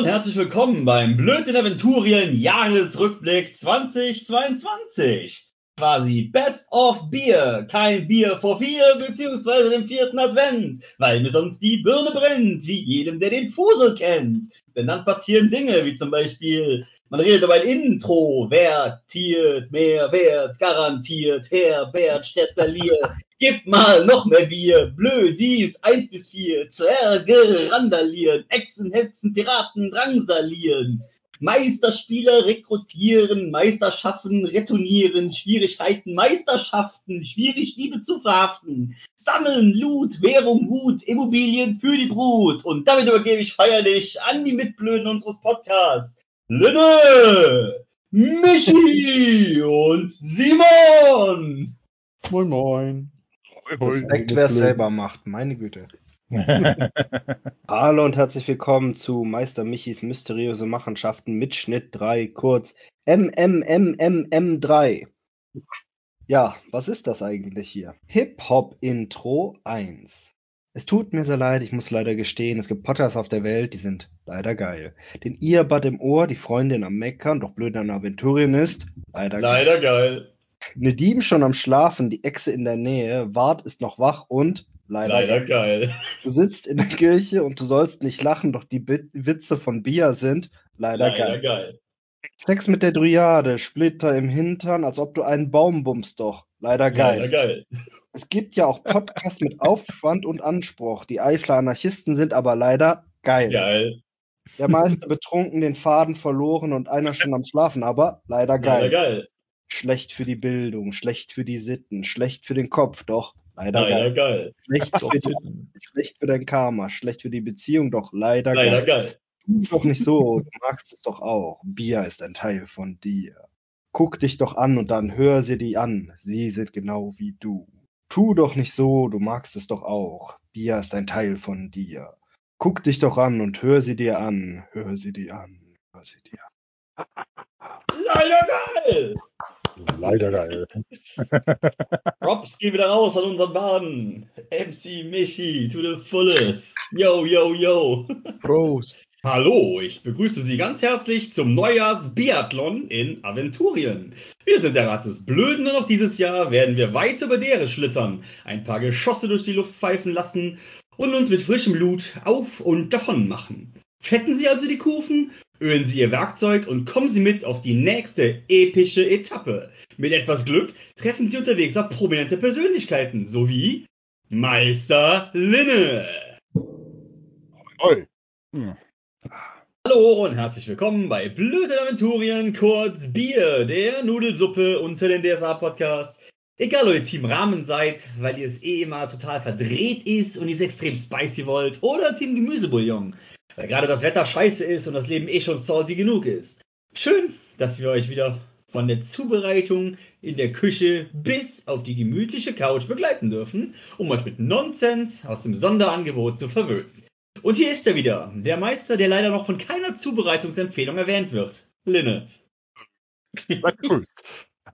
und herzlich willkommen beim Blöden Aventurien Jahresrückblick 2022. Quasi Best of Bier. Kein Bier vor vier beziehungsweise dem vierten Advent, weil mir sonst die Birne brennt, wie jedem, der den Fusel kennt. Denn dann passieren Dinge, wie zum Beispiel, man redet über ein Intro, wertiert, mehr Wert, garantiert, Herbert Stettler-Lier, gib mal noch mehr Bier, Blödis, eins bis vier, Zwerge randalieren, Echsen, Hetzen, Piraten drangsalieren, Meisterspieler rekrutieren, Meisterschaften retournieren, Schwierigkeiten, Meisterschaften, schwierig Liebe zu verhaften, sammeln, Loot, Währung, Gut, Immobilien für die Brut. Und damit übergebe ich feierlich an die Mitblöden unseres Podcasts. Linne, Michi und Simon. Moin, moin. Respekt, wer es selber macht, meine Güte. Hallo und herzlich willkommen zu Meister Michis mysteriöse Machenschaften mit Schnitt 3, kurz MMMMM3. Ja, was ist das eigentlich hier? Hip-Hop-Intro 1. Es tut mir sehr leid, ich muss leider gestehen, es gibt Potters auf der Welt, die sind leider geil. Den Earbud im Ohr, die Freundin am Meckern, doch blöd an Aventurien ist, leider, Leider geil. Nedim schon am Schlafen, die Echse in der Nähe, Wart ist noch wach und leider, Leider geil. geil. Du sitzt in der Kirche und du sollst nicht lachen, doch die Bi Witze von Bia sind leider, Leider geil. geil. Sex mit der Dryade, Splitter im Hintern, als ob du einen Baum bummst doch. Leider geil. Leider geil. Es gibt ja auch Podcasts mit Aufwand und Anspruch. Die Eifler Anarchisten sind aber leider geil. Geil. Der Meister betrunken, den Faden verloren und einer schon am Schlafen, aber leider geil. Leider geil. Schlecht für die Bildung, schlecht für die Sitten, schlecht für den Kopf, doch leider Leider geil. geil. Schlecht für, die, schlecht für dein Karma, schlecht für die Beziehung, doch leider, Leider geil. geil. Tu doch nicht so, du magst es doch auch. Bier ist ein Teil von dir. Guck dich doch an und dann hör sie die an. Sie sind genau wie du. Tu doch nicht so, du magst es doch auch. Bier ist ein Teil von dir. Guck dich doch an und hör sie dir an. Hör sie dir an. Hör sie dir an. Leider geil. Leider geil. Props gehen wieder raus an unseren Baden. MC Michi to the fullest. Yo, yo, yo. Prost. Hallo, ich begrüße Sie ganz herzlich zum Neujahrs-Biathlon in Aventurien. Wir sind der Rat des Blöden und auch dieses Jahr werden wir weit über Dere schlittern, ein paar Geschosse durch die Luft pfeifen lassen und uns mit frischem Blut auf und davon machen. Fetten Sie also die Kufen, ölen Sie Ihr Werkzeug und kommen Sie mit auf die nächste epische Etappe. Mit etwas Glück treffen Sie unterwegs auf prominente Persönlichkeiten, sowie Meister Linne. Oi. Hm. Hallo und herzlich willkommen bei Blöde Aventurien, kurz Bier, der Nudelsuppe unter den DSA-Podcast. Egal, ob ihr Team Rahmen seid, weil ihr es eh immer total verdreht ist und ihr es extrem spicy wollt, oder Team Gemüsebouillon, weil gerade das Wetter scheiße ist und das Leben eh schon salty genug ist. Schön, dass wir euch wieder von der Zubereitung in der Küche bis auf die gemütliche Couch begleiten dürfen, um euch mit Nonsens aus dem Sonderangebot zu verwöhnen. Und hier ist er wieder, der Meister, der leider noch von keiner Zubereitungsempfehlung erwähnt wird. Linne.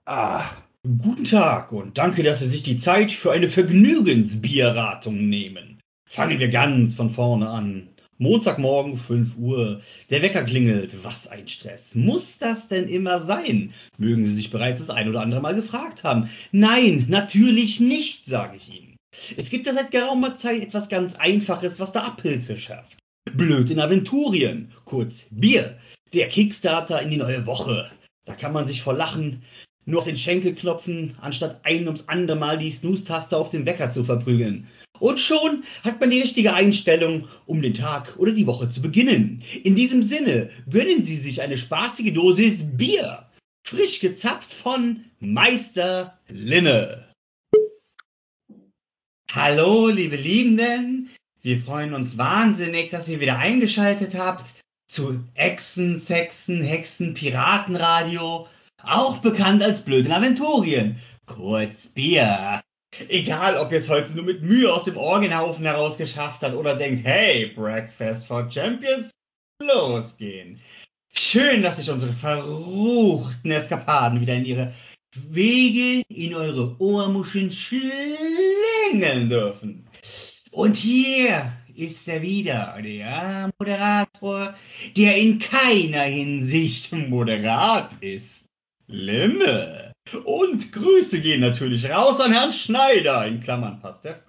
Ah. Guten Tag und danke, dass Sie sich die Zeit für eine Vergnügensbierratung nehmen. Fangen wir ganz von vorne an. Montagmorgen 5 Uhr. Der Wecker klingelt. Was ein Stress. Muss das denn immer sein? Mögen Sie sich bereits das ein oder andere Mal gefragt haben. Nein, natürlich nicht, sage ich Ihnen. Es gibt ja seit geraumer Zeit etwas ganz Einfaches, was da Abhilfe schafft. Blöd in Aventurien, kurz Bier. Der Kickstarter in die neue Woche. Da kann man sich vor Lachen nur auf den Schenkel klopfen, anstatt ein ums andere Mal die Snooze-Taste auf den Wecker zu verprügeln. Und schon hat man die richtige Einstellung, um den Tag oder die Woche zu beginnen. In diesem Sinne gönnen Sie sich eine spaßige Dosis Bier. Frisch gezapft von Meister Linne. Hallo, liebe Liebenden. Wir freuen uns wahnsinnig, dass ihr wieder eingeschaltet habt zu Echsen, Sexen, Hexen, Piratenradio, auch bekannt als Blöden Aventurien. Kurz Bier. Egal, ob ihr es heute nur mit Mühe aus dem Orgenhaufen herausgeschafft habt oder denkt, hey, Breakfast for Champions, losgehen. Schön, dass sich unsere verruchten Eskapaden wieder in ihre Wege in eure Ohrmuscheln schlängeln dürfen. Und hier ist er wieder, der Moderator, der in keiner Hinsicht moderat ist. Linne. Und Grüße gehen natürlich raus an Herrn Schneider, in Klammern passt der,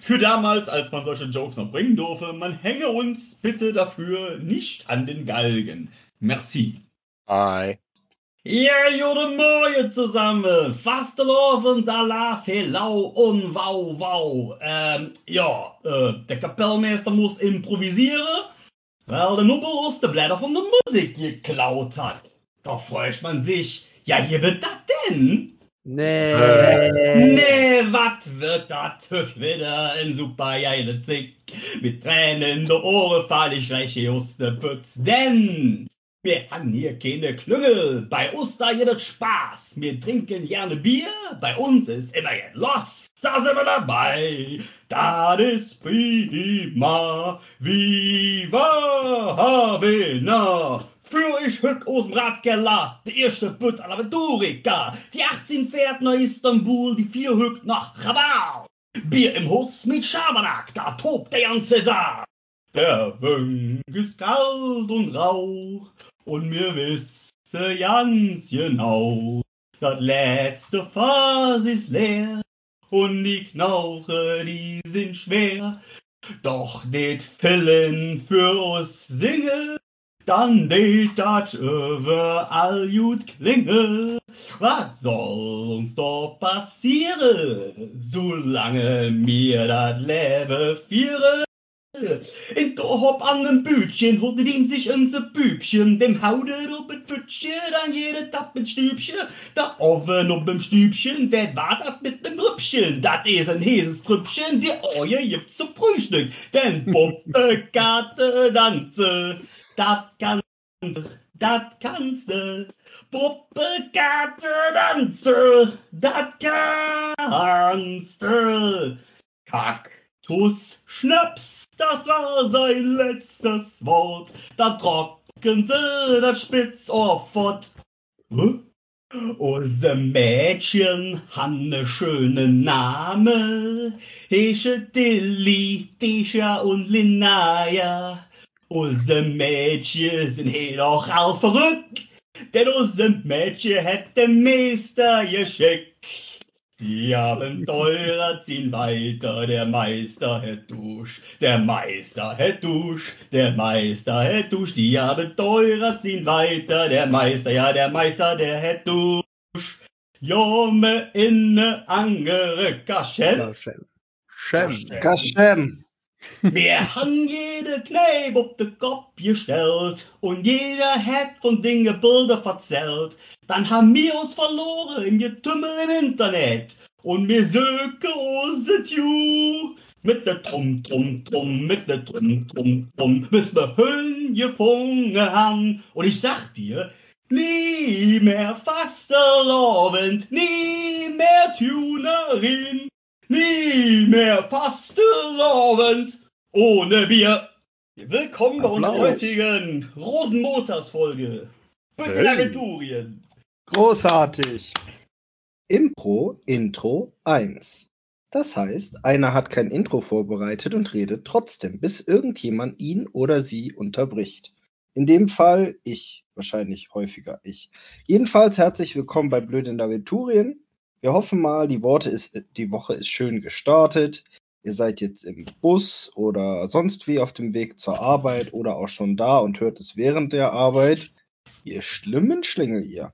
für damals, als man solche Jokes noch bringen durfte. Man hänge uns bitte dafür nicht an den Galgen. Merci. Hi. Ja, guten Morgen zusammen. Vastelovend Allah, Helau und Wow Wow. Ähm, ja, äh, der Kapellmeister muss improvisieren, weil der Nubbelus die Blätter von der Musik geklaut hat. Da freut man sich, ja, hier wird das denn? Nee. Nee, was wird das wieder ein super geile Zick? Mit Tränen in der Ohren fall ich gleich aus der Pütz, denn wir haben hier keine Klüngel, bei uns da jedes Spaß. Wir trinken gerne Bier, bei uns ist immer jetzt los. Da sind wir dabei, das ist prima. Viva Havana! Führ ich hück aus dem Ratskeller, der erste Bütt aller Aventurica. Die 18 fährt nach Istanbul, die vier hückt nach Chabal. Bier im Huss mit Schabernack, da tobt der ganze Saal. Der Wünk ist kalt und rau, und mir wisse ganz genau, das letzte Fass ist leer, und die Knauche, die sind schwer. Doch det Fillen für uns singe, dann det dat überall gut klinge. Was soll uns doch passieren, solange mir dat Leben In Dorp an dem Bütchen holt ihm sich unser Bübchen, dem haudet op het Pütchen, dann jede Tapp mit Stübchen, der Oven op dem Stübchen, wer war dat mit dem Rüppchen? Dat is ein heses Trüppchen, die Oje gibt's zum Frühstück, denn Puppe, Karte, Danze, dat kannst du, dat kannst du. Puppe, Karte, Danze, dat kannst du. Kaktus, Schnaps, das war sein letztes Wort. Da trocken sie das Spitzohr fort. Hä? Unser Mädchen han ne schöne Name. Hesche Dilly, Tisha und Linnea. Unser Mädchen sind he doch all verrückt. Denn unser Mädchen hat den Meister geschickt. Die Abenteurer ziehen weiter, der Meister hat Dusch, der Meister hat Dusch, der Meister hat Dusch. Die Abenteurer ziehen weiter, der Meister, ja, der Meister, der hat Dusch. Jomme inne angere Kaschen. Ja, Schem. Wir haben jede Kneipe auf den Kopf gestellt und jeder hat von Dingen Bilder verzählt. Dann haben wir uns verloren im Getümmel im Internet und wir söken unser Tju. Mit der Trum, Trum, Trum, mit der Trum, Trum, Trum, bis wir Hüllen gefunden haben. Und ich sag dir, nie mehr Fastelovend, nie mehr Tunerin, nie mehr Fastelovend ohne Bier. Willkommen bei unserer heutigen Rosenmontagsfolge. Agenturien. Großartig. Impro, Intro 1. Das heißt, einer hat kein Intro vorbereitet und redet trotzdem, bis irgendjemand ihn oder sie unterbricht. In dem Fall ich, wahrscheinlich häufiger ich. Jedenfalls herzlich willkommen bei Blöden Aventurien. Wir hoffen mal, die, ist, die Woche ist schön gestartet. Ihr seid jetzt im Bus oder sonst wie auf dem Weg zur Arbeit oder auch schon da und hört es während der Arbeit. Ihr schlimmen Schlingel, ihr.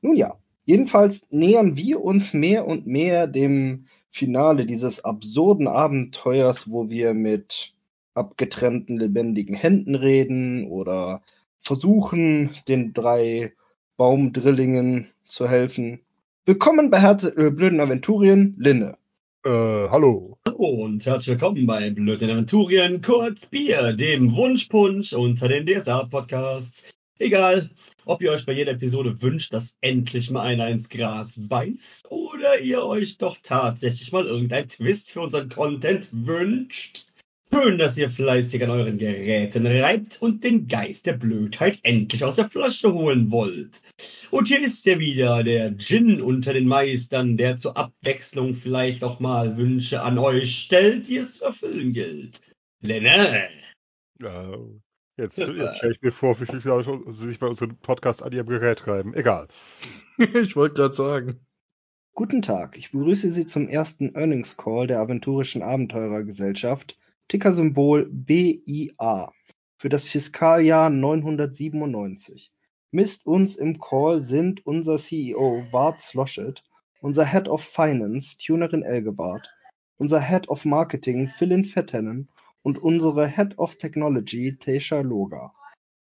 Nun ja, jedenfalls nähern wir uns mehr und mehr dem Finale dieses absurden Abenteuers, wo wir mit abgetrennten lebendigen Händen reden oder versuchen, den drei Baumdrillingen zu helfen. Willkommen bei Herz äh, blöden Aventurien, Linne. Äh, hallo. Und herzlich willkommen bei Blöden Aventurien, kurz Bier, dem Wunschpunsch unter den DSA-Podcasts. Egal, ob ihr euch bei jeder Episode wünscht, dass endlich mal einer ins Gras beißt oder ihr euch doch tatsächlich mal irgendein Twist für unseren Content wünscht. Schön, dass ihr fleißig an euren Geräten reibt und den Geist der Blödheit endlich aus der Flasche holen wollt. Und hier ist er wieder, der Djinn unter den Meistern, der zur Abwechslung vielleicht auch mal Wünsche an euch stellt, die es zu erfüllen gilt. Lenne. Ja, jetzt jetzt stelle ich mir vor, wie viele Leute sich bei unserem Podcast an ihrem Gerät treiben. Egal. ich wollte gerade sagen. Guten Tag, ich begrüße Sie zum ersten Earnings Call der Aventurischen Abenteurergesellschaft, Tickersymbol BIA, für das Fiskaljahr 997. Misst uns im Call sind unser CEO Bart Sloshett, unser Head of Finance Tunerin Elgebart, unser Head of Marketing Philin Fettenen und unsere Head of Technology Tesha Loga.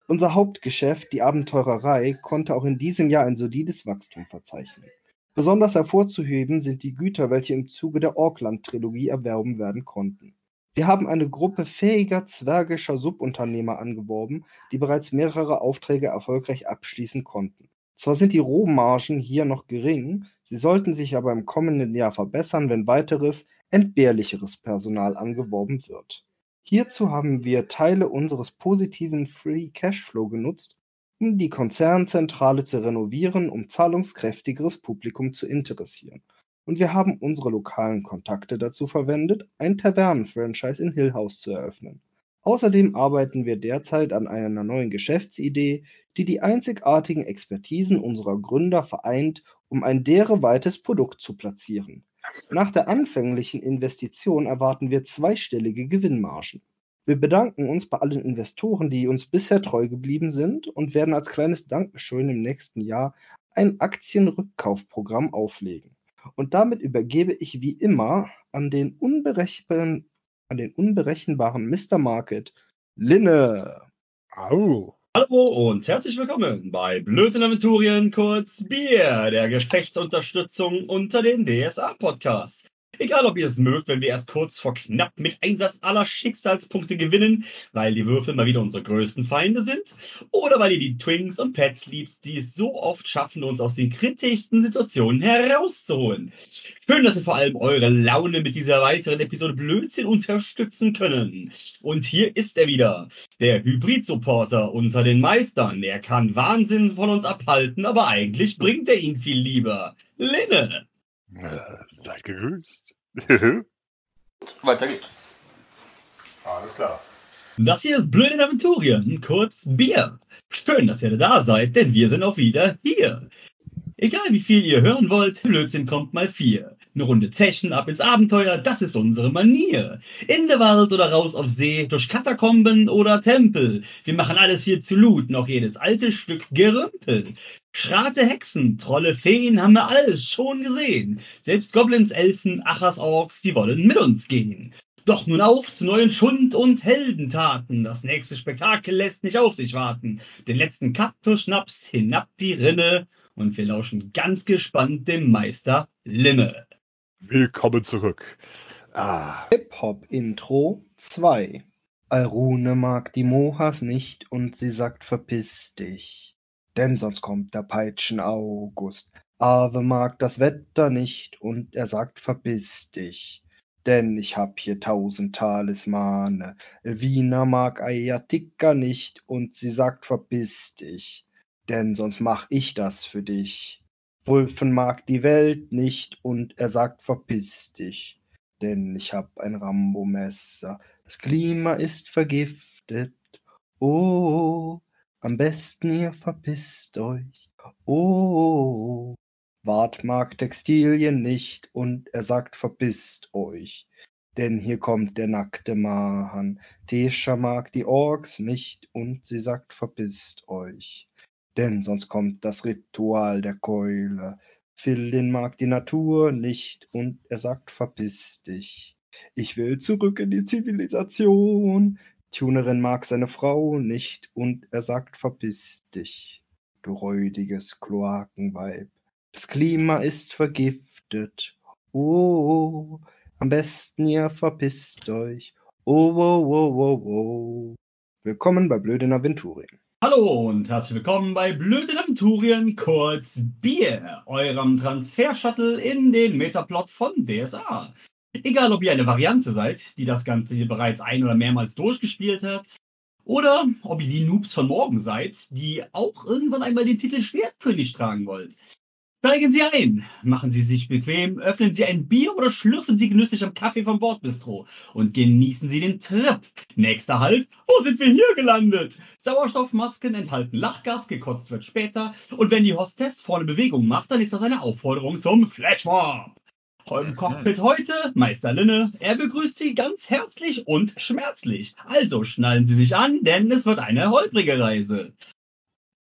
Unser Hauptgeschäft, die Abenteurerei, konnte auch in diesem Jahr ein solides Wachstum verzeichnen. Besonders hervorzuheben sind die Güter, welche im Zuge der Orkland-Trilogie erworben werden konnten. Wir haben eine Gruppe fähiger zwergischer Subunternehmer angeworben, die bereits mehrere Aufträge erfolgreich abschließen konnten. Zwar sind die Rohmargen hier noch gering, sie sollten sich aber im kommenden Jahr verbessern, wenn weiteres, entbehrlicheres Personal angeworben wird. Hierzu haben wir Teile unseres positiven Free Cashflow genutzt, um die Konzernzentrale zu renovieren, um zahlungskräftigeres Publikum zu interessieren. Und wir haben unsere lokalen Kontakte dazu verwendet, ein Tavernen-Franchise in Hill House zu eröffnen. Außerdem arbeiten wir derzeit an einer neuen Geschäftsidee, die die einzigartigen Expertisen unserer Gründer vereint, um ein dereweites Produkt zu platzieren. Nach der anfänglichen Investition erwarten wir zweistellige Gewinnmargen. Wir bedanken uns bei allen Investoren, die uns bisher treu geblieben sind und werden als kleines Dankeschön im nächsten Jahr ein Aktienrückkaufprogramm auflegen. Und damit übergebe ich wie immer an den unberechenbaren, an den unberechenbaren Mr. Market, Linne. Au. Hallo und herzlich willkommen bei Blöden Aventurien, kurz Bier, der Gefechtsunterstützung unter den DSA-Podcasts. Egal, ob ihr es mögt, wenn wir erst kurz vor knapp mit Einsatz aller Schicksalspunkte gewinnen, weil die Würfel mal wieder unsere größten Feinde sind, oder weil ihr die Twinks und Pets liebt, die es so oft schaffen, uns aus den kritischsten Situationen herauszuholen. Schön, dass wir vor allem eure Laune mit dieser weiteren Episode Blödsinn unterstützen können. Und hier ist er wieder, der Hybrid-Supporter unter den Meistern. Er kann Wahnsinn von uns abhalten, aber eigentlich bringt er ihn viel lieber. Linne. Äh, Seid gegrüßt. Weiter geht's. Alles klar. Das hier ist Blöde Aventurien, kurz Bier. Schön, dass ihr da seid, denn wir sind auch wieder hier. Egal wie viel ihr hören wollt, Blödsinn kommt mal vier. Eine Runde Zechen ab ins Abenteuer, das ist unsere Manier. In der Wald oder raus auf See, durch Katakomben oder Tempel. Wir machen alles hier zu Loot, noch jedes alte Stück Gerümpel. Schrate Hexen, Trolle, Feen haben wir alles schon gesehen. Selbst Goblins, Elfen, Achas, Orks, die wollen mit uns gehen. Doch nun auf zu neuen Schund- und Heldentaten. Das nächste Spektakel lässt nicht auf sich warten. Den letzten Kaktusschnaps hinab die Rinne und wir lauschen ganz gespannt dem Meister Limme. Willkommen zurück. Ah, Hip-Hop-Intro 2. Alrune mag die Mohas nicht und sie sagt verpiss dich. Denn sonst kommt der Peitschen August. Ave mag das Wetter nicht und er sagt verpiss dich. Denn ich hab hier tausend Talismane. Elvina mag Ayatika nicht und sie sagt verpiss dich. Denn sonst mach ich das für dich. Wulfen mag die Welt nicht und er sagt verpiss dich. Denn ich hab ein Rambo-Messer. Das Klima ist vergiftet. Oh, am besten ihr verpisst euch. Oh, Wart mag Textilien nicht und er sagt verpisst euch. Denn hier kommt der nackte Mahan. Tesha mag die Orks nicht und sie sagt verpisst euch. Denn sonst kommt das Ritual der Keule. Philin mag die Natur nicht und er sagt verpiss dich. Ich will zurück in die Zivilisation. Tunerin mag seine Frau nicht und er sagt verpiss dich. Du räudiges Kloakenweib. Das Klima ist vergiftet. Oh, am besten ihr verpisst euch. Oh, oh, oh, oh, oh. Willkommen bei Blöden Aventurien. Hallo und herzlich willkommen bei Blöden Aventurien, kurz Bier, eurem Transfer-Shuttle in den Metaplot von DSA. Egal, ob ihr eine Variante seid, die das Ganze hier bereits ein- oder mehrmals durchgespielt hat, Oder ob ihr die Noobs von morgen seid, die auch irgendwann einmal den Titel Schwertkönig tragen wollt. Steigen Sie ein, machen Sie sich bequem, öffnen Sie ein Bier oder schlürfen Sie genüsslich am Kaffee vom Bordbistro und genießen Sie den Trip. Nächster Halt, wo sind wir hier gelandet? Sauerstoffmasken enthalten Lachgas, gekotzt wird später und wenn die Hostess vorne Bewegung macht, dann ist das eine Aufforderung zum Flashmob. Im Cockpit heute Meister Linne. Er begrüßt Sie ganz herzlich und schmerzlich. Also schnallen Sie sich an, denn es wird eine holprige Reise.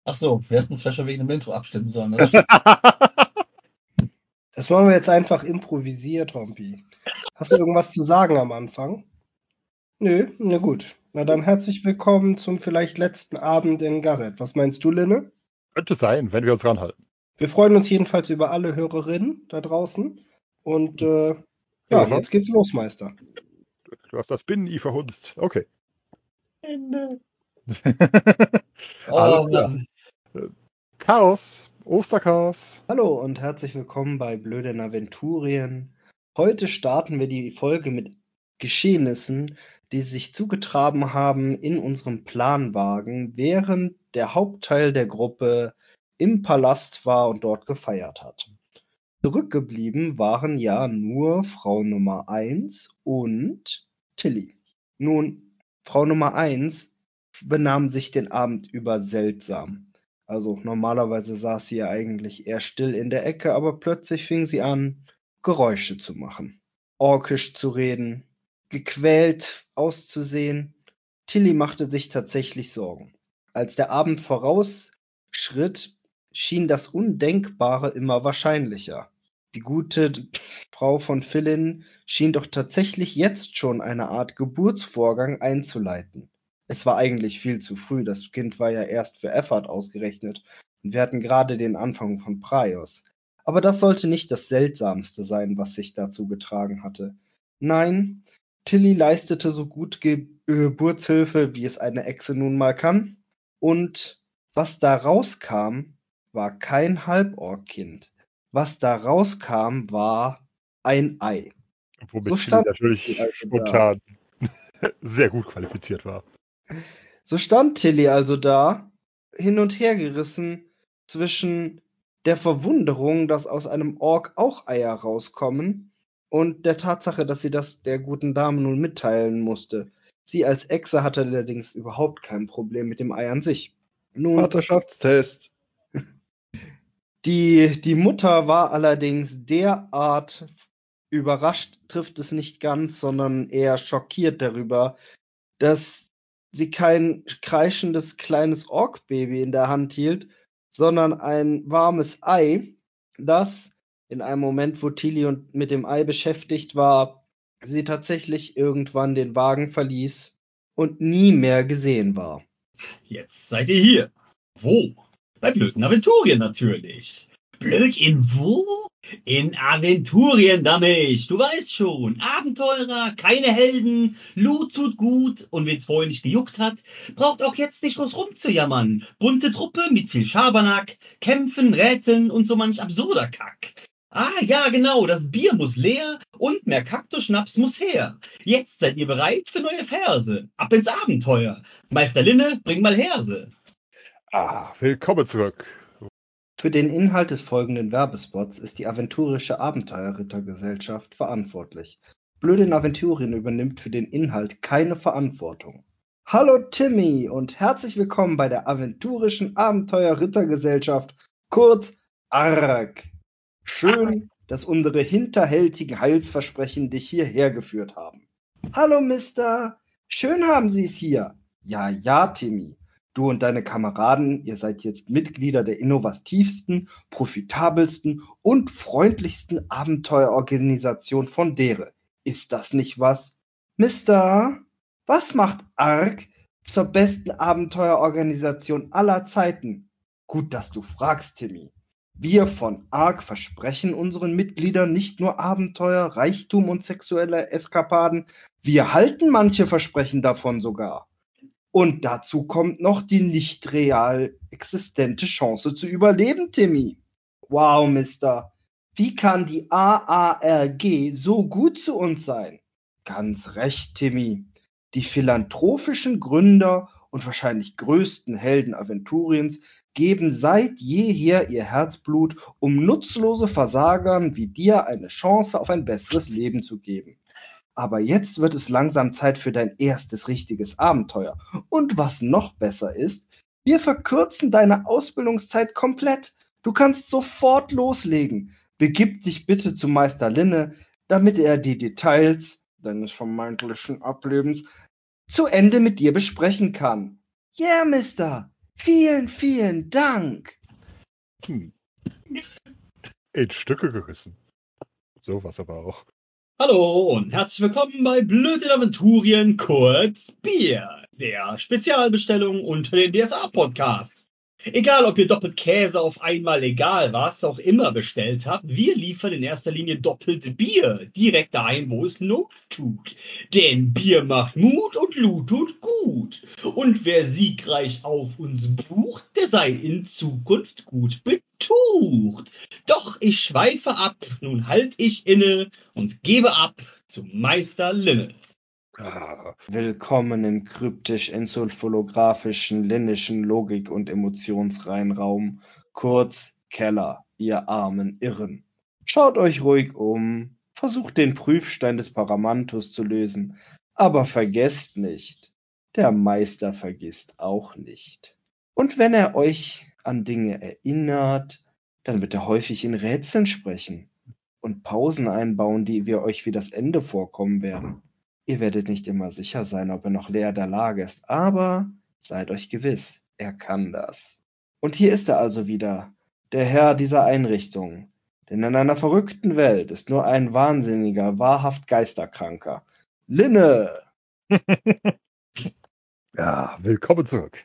Ach so, wir hätten es vielleicht schon wegen dem Intro abstimmen sollen. Oder? Das wollen wir jetzt einfach improvisiert, Hompi. Hast du irgendwas zu sagen am Anfang? Nö, na gut. Na dann herzlich willkommen zum vielleicht letzten Abend in Garrett. Was meinst du, Linne? Könnte sein, wenn wir uns ranhalten. Wir freuen uns jedenfalls über alle Hörerinnen da draußen. Und äh, ja, Ja. jetzt geht's los, Meister. Du hast das Binnen-I verhunzt. Okay. Oh, Alles klar. Mann. Chaos. Osterchaos. Hallo und herzlich willkommen bei Blöden Aventurien. Heute starten wir die Folge mit Geschehnissen, die sich zugetragen haben in unserem Planwagen, während der Hauptteil der Gruppe im Palast war und dort gefeiert hat. Zurückgeblieben waren ja nur Frau Nummer 1 und Tilly. Nun, Frau Nummer 1 benahm sich den Abend über seltsam. Also normalerweise saß sie ja eigentlich eher still in der Ecke, aber plötzlich fing sie an, Geräusche zu machen, orkisch zu reden, gequält auszusehen. Tilly machte sich tatsächlich Sorgen. Als der Abend vorausschritt, schien das Undenkbare immer wahrscheinlicher. Die gute Frau von Philin schien doch tatsächlich jetzt schon eine Art Geburtsvorgang einzuleiten. Es war eigentlich viel zu früh, das Kind war ja erst für Effort ausgerechnet und wir hatten gerade den Anfang von Praios. Aber das sollte nicht das Seltsamste sein, was sich dazu getragen hatte. Nein, Tilly leistete so gut Ge Geburtshilfe, wie es eine Echse nun mal kann. Und was da rauskam, war kein Halborg-Kind. Was da rauskam, war ein Ei. Womit So Tilly natürlich spontan sehr gut qualifiziert war. So stand Tilly also da, hin und her gerissen zwischen der Verwunderung, dass aus einem Ork auch Eier rauskommen, und der Tatsache, dass sie das der guten Dame nun mitteilen musste. Sie als Echse hatte allerdings überhaupt kein Problem mit dem Ei an sich. Nun, Vaterschaftstest. die, die Mutter war allerdings derart überrascht, trifft es nicht ganz, sondern eher schockiert darüber, dass sie kein kreischendes kleines Orkbaby in der Hand hielt, sondern ein warmes Ei, das in einem Moment, wo Tilly mit dem Ei beschäftigt war, sie tatsächlich irgendwann den Wagen verließ und nie mehr gesehen war. Jetzt seid ihr hier. Wo? Bei blöden Aventurien natürlich. Blöd in wo? In Aventurien, Dammich. Du weißt schon. Abenteurer, keine Helden, Loot tut gut und wen's vorher nicht gejuckt hat, braucht auch jetzt nicht groß rumzujammern. Bunte Truppe mit viel Schabernack, Kämpfen, Rätseln und so manch absurder Kack. Ah, ja, genau, das Bier muss leer und mehr Kaktusschnaps muss her. Jetzt seid ihr bereit für neue Verse. Ab ins Abenteuer. Meister Linne, bring mal Herse. Ah, willkommen zurück. Für den Inhalt des folgenden Werbespots ist die Aventurische Abenteuerrittergesellschaft verantwortlich. Blöden Aventurien übernimmt für den Inhalt keine Verantwortung. Hallo Timmy und herzlich willkommen bei der Aventurischen Abenteuerrittergesellschaft, kurz ARG. Schön, dass unsere hinterhältigen Heilsversprechen dich hierher geführt haben. Hallo Mister, schön haben Sie es hier. Ja, ja, Timmy. Du und deine Kameraden, ihr seid jetzt Mitglieder der innovativsten, profitabelsten und freundlichsten Abenteuerorganisation von Dere. Ist das nicht was? Mister, was macht ARK zur besten Abenteuerorganisation aller Zeiten? Gut, dass du fragst, Timmy. Wir von ARK versprechen unseren Mitgliedern nicht nur Abenteuer, Reichtum und sexuelle Eskapaden, wir halten manche Versprechen davon sogar. Und dazu kommt noch die nicht real existente Chance zu überleben, Timmy. Wow, Mister. Wie kann die AARG so gut zu uns sein? Ganz recht, Timmy. Die philanthropischen Gründer und wahrscheinlich größten Helden Aventuriens geben seit jeher ihr Herzblut, um nutzlose Versagern wie dir eine Chance auf ein besseres Leben zu geben. Aber jetzt wird es langsam Zeit für dein erstes richtiges Abenteuer. Und was noch besser ist, wir verkürzen deine Ausbildungszeit komplett. Du kannst sofort loslegen. Begib dich bitte zu Meister Linne, damit er die Details deines vermeintlichen Ablebens zu Ende mit dir besprechen kann. Yeah, Mister. Vielen, vielen Dank. Hm. In Stücke gerissen. Sowas aber auch. Hallo und herzlich willkommen bei Blöd in Aventurien, kurz Bier, der Spezialbestellung unter den DSA-Podcasts. Egal, ob ihr doppelt Käse auf einmal, egal was auch immer bestellt habt, wir liefern in erster Linie doppelt Bier direkt dahin, wo es Not tut. Denn Bier macht Mut und Lut tut gut. Und wer siegreich auf uns bucht, der sei in Zukunft gut betucht. Doch ich schweife ab, nun halt ich inne und gebe ab zum Meister Linne. Willkommen im kryptisch-encephalografischen, linnischen Logik- und Emotionsreinraum, kurz Keller, ihr armen Irren. Schaut euch ruhig um, versucht den Prüfstein des Paramantus zu lösen, aber vergesst nicht, der Meister vergisst auch nicht. Und wenn er euch an Dinge erinnert, dann wird er häufig in Rätseln sprechen und Pausen einbauen, die wir euch wie das Ende vorkommen werden. Ihr werdet nicht immer sicher sein, ob er noch leer der Lage ist, aber seid euch gewiss, er kann das. Und hier ist er also wieder, der Herr dieser Einrichtung. Denn in einer verrückten Welt ist nur ein Wahnsinniger, wahrhaft Geisterkranker. Linne! Ja, willkommen zurück.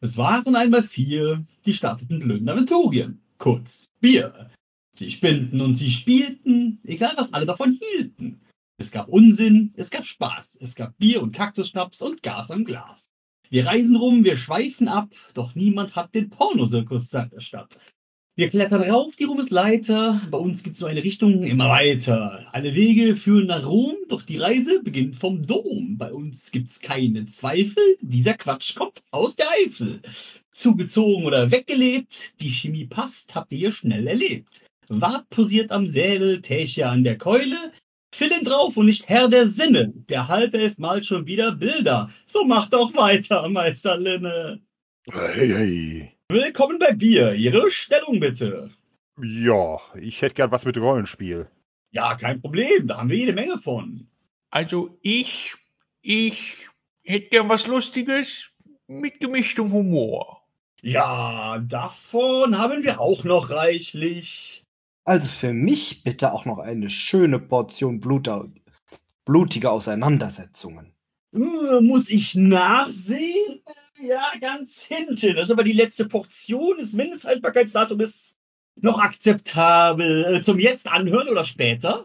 Es waren einmal vier, die starteten blöden Aventurien. Kurz Bier. Sie spielten und sie spielten, egal was alle davon hielten. Es gab Unsinn, es gab Spaß, es gab Bier und Kaktusschnaps und Gas am Glas. Wir reisen rum, wir schweifen ab, doch niemand hat den Pornosirkus der Stadt. Wir klettern rauf die Ruhmesleiter, bei uns gibt's nur eine Richtung, immer weiter. Alle Wege führen nach Rom, doch die Reise beginnt vom Dom. Bei uns gibt's keine Zweifel, dieser Quatsch kommt aus der Eifel. Zugezogen oder weggelebt, die Chemie passt, habt ihr schnell erlebt. Wart posiert am Säbel, Tächer an der Keule, Philin drauf und nicht Herr der Sinne. Der Halbelf malt schon wieder Bilder. So macht doch weiter, Meister Linne. Hey, hey. Willkommen bei Bier. Ihre Stellung bitte. Ja, ich hätte gern was mit Rollenspiel. Ja, kein Problem. Da haben wir jede Menge von. Also ich, ich hätte gern was Lustiges mit gemischtem Humor. Ja, davon haben wir auch noch reichlich. Also für mich bitte auch noch eine schöne Portion bluter, blutiger Auseinandersetzungen. Äh, Muss ich nachsehen? Ja, ganz hinten. Das ist aber die letzte Portion. Das Mindesthaltbarkeitsdatum ist noch akzeptabel. Äh, Zum jetzt anhören oder später?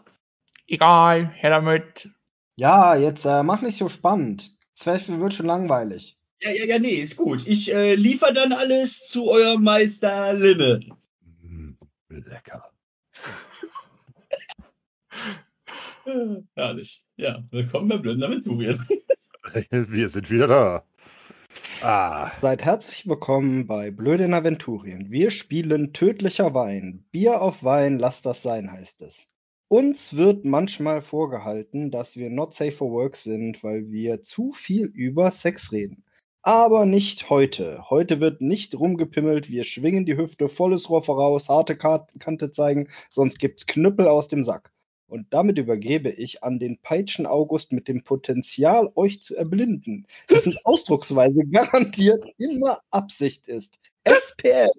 Egal, her damit. Ja, jetzt äh, mach nicht so spannend. Zweifel wird schon langweilig. Ja, ja, ja, nee, ist gut. Ich äh, liefere dann alles zu eurem Meister Linne. Mm, lecker. Äh, Herrlich. Ja, willkommen bei Blöden Aventurien. Wir sind wieder da. Ah, Seid herzlich willkommen bei Blöden Aventurien. Wir spielen tödlicher Wein. Bier auf Wein, lass das sein, heißt es. Uns wird manchmal vorgehalten, dass wir not safe for work sind, weil wir zu viel über Sex reden. Aber nicht heute. Heute wird nicht rumgepimmelt, wir schwingen die Hüfte, volles Rohr voraus, harte Kante zeigen, sonst gibt's Knüppel aus dem Sack. Und damit übergebe ich an den Peitschen August mit dem Potenzial, euch zu erblinden, dessen Ausdrucksweise garantiert immer Absicht ist. SPL.